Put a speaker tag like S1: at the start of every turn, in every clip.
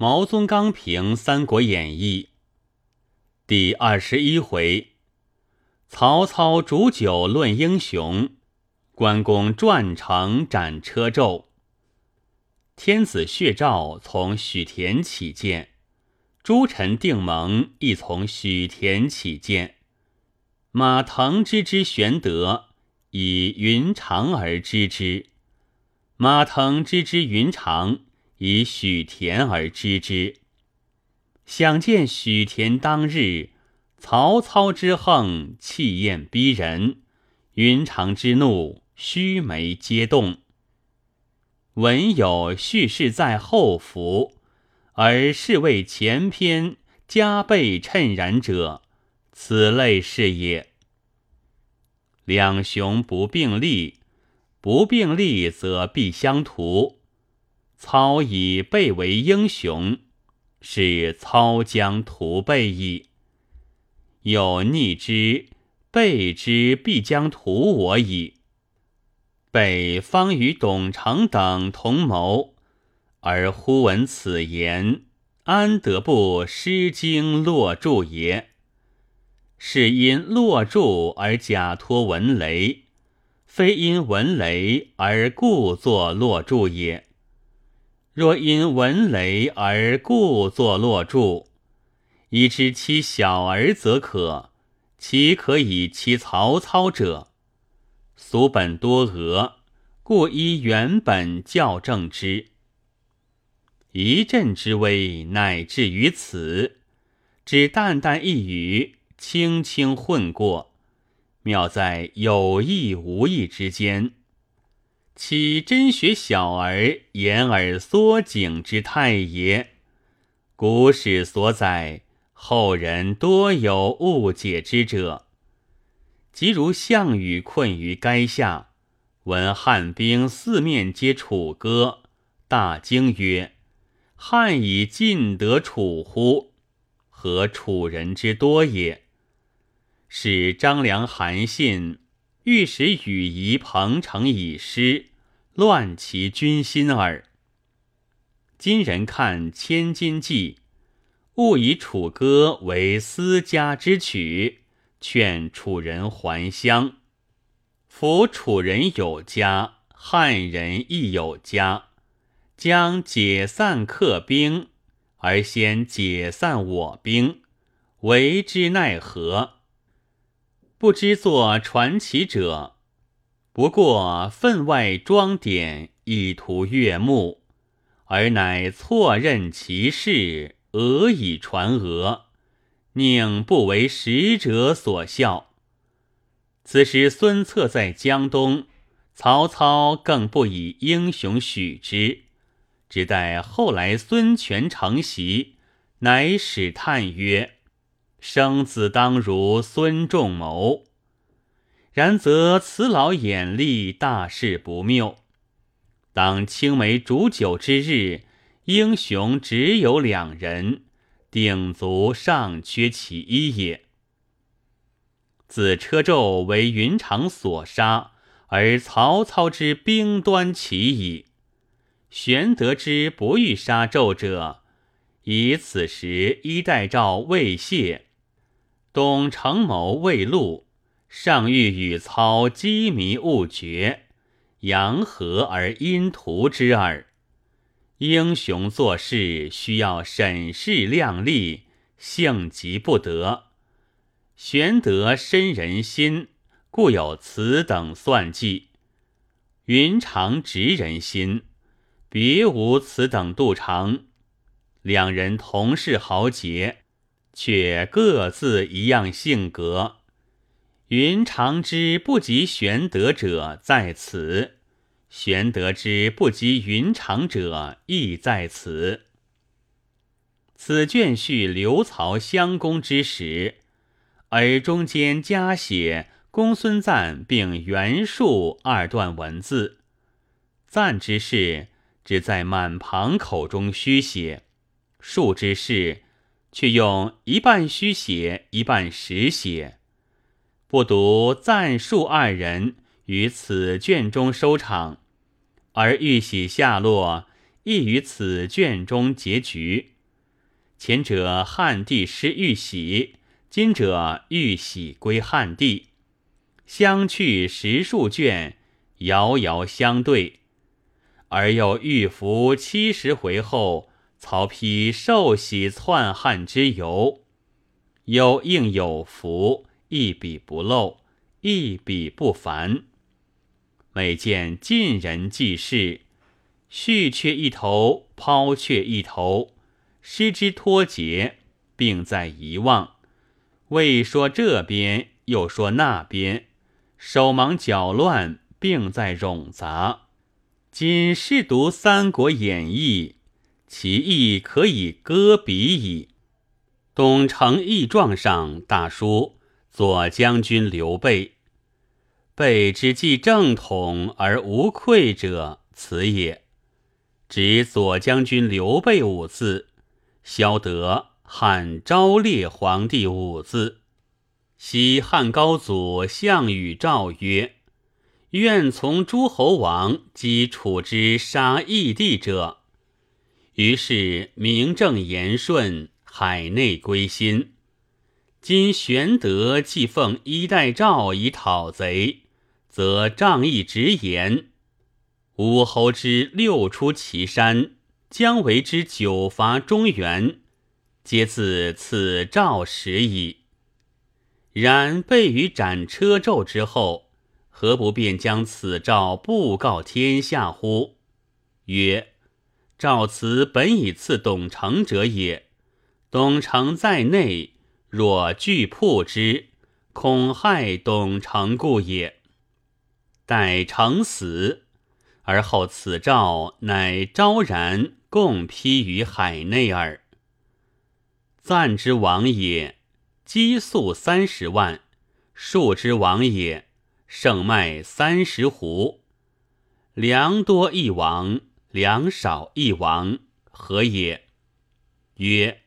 S1: 毛宗刚评《三国演义》第二十一回：曹操煮酒论英雄，关公转城斩车胄。天子血诏从许田起见，诸臣定盟亦从许田起见。马腾之之玄德，以云长而知之；马腾之之云长。以许田而知之。想见许田当日，曹操之横，气焰逼人；云长之怒，须眉皆动。文有叙事在后伏，而是为前篇加倍衬然者，此类是也。两雄不并立，不并立则必相图。操以备为英雄，是操将屠备矣。有逆之，备之必将屠我矣。备方与董承等同谋，而忽闻此言，安得不失惊落柱也？是因落柱而假托文雷，非因文雷而故作落柱也。若因闻雷而故作落柱，以知其小儿则可，其可以其曹操者？俗本多讹，故依原本校正之。一阵之危，乃至于此，只淡淡一语，轻轻混过，妙在有意无意之间。岂真学小儿掩耳缩颈之态也？古史所载，后人多有误解之者。即如项羽困于垓下，闻汉兵四面皆楚歌，大惊曰：“汉以尽得楚乎？何楚人之多也？”使张良、韩信。欲使羽仪彭城以失，乱其军心耳。今人看《千金记》，误以楚歌为私家之曲，劝楚人还乡。夫楚人有家，汉人亦有家，将解散客兵，而先解散我兵，为之奈何？不知作传奇者，不过分外装点，以图悦目，而乃错认其事，讹以传讹，宁不为使者所笑？此时孙策在江东，曹操更不以英雄许之，只待后来孙权承袭，乃使叹曰。生子当如孙仲谋，然则此老眼力大事不谬。当青梅煮酒之日，英雄只有两人，鼎足尚缺其一也。自车胄为云长所杀，而曹操之兵端起矣。玄德之不欲杀纣者，以此时衣带诏未泄。董承谋未露，尚欲与操机迷误决，阳和而阴图之耳。英雄做事需要审视量力，性急不得。玄德深人心，故有此等算计；云长直人心，别无此等度长。两人同是豪杰。却各自一样性格，云长之不及玄德者在此，玄德之不及云长者亦在此。此卷叙刘曹相攻之时，而中间加写公孙瓒并袁术二段文字。赞之事只在满旁口中虚写，术之事。却用一半虚写，一半实写，不独赞述二人于此卷中收场，而玉玺下落，亦于此卷中结局。前者汉帝失玉玺，今者玉玺归汉帝，相去十数卷，遥遥相对。而又御服七十回后，曹丕受喜篡汉之由，有应有福，一笔不漏，一笔不凡。每见晋人记事，续却一头，抛却一头。失之脱节，并在遗忘。未说这边，又说那边，手忙脚乱，并在冗杂。今试读《三国演义》，其意可以搁笔矣。董承义状上大书左将军刘备，备之既正统而无愧者，此也。指左将军刘备五字。萧德汉昭烈皇帝五字，西汉高祖项羽诏曰：“愿从诸侯王击楚之杀义帝者。”于是名正言顺，海内归心。今玄德既奉衣带诏以讨贼，则仗义直言，武侯之六出祁山。将为之九伐中原，皆自此诏始矣。然备于斩车胄之后，何不便将此诏布告天下乎？曰：诏辞本以赐董承者也。董承在内，若拒破之，恐害董承故也。待承死，而后此诏乃昭然。共批于海内耳。赞之王也，积粟三十万；数之王也，盛麦三十斛。粮多一王，粮少一王，何也？曰：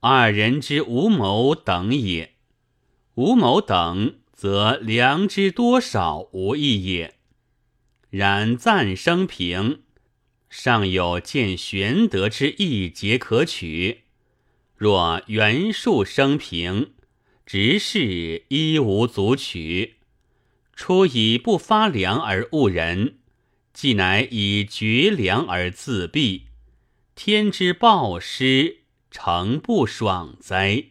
S1: 二人之无谋等也。无谋等，则粮之多少无益也。然赞生平。尚有见玄德之意节可取，若袁术生平，直是一无足取。初以不发粮而误人，既乃以绝粮而自毙，天之暴失，诚不爽哉！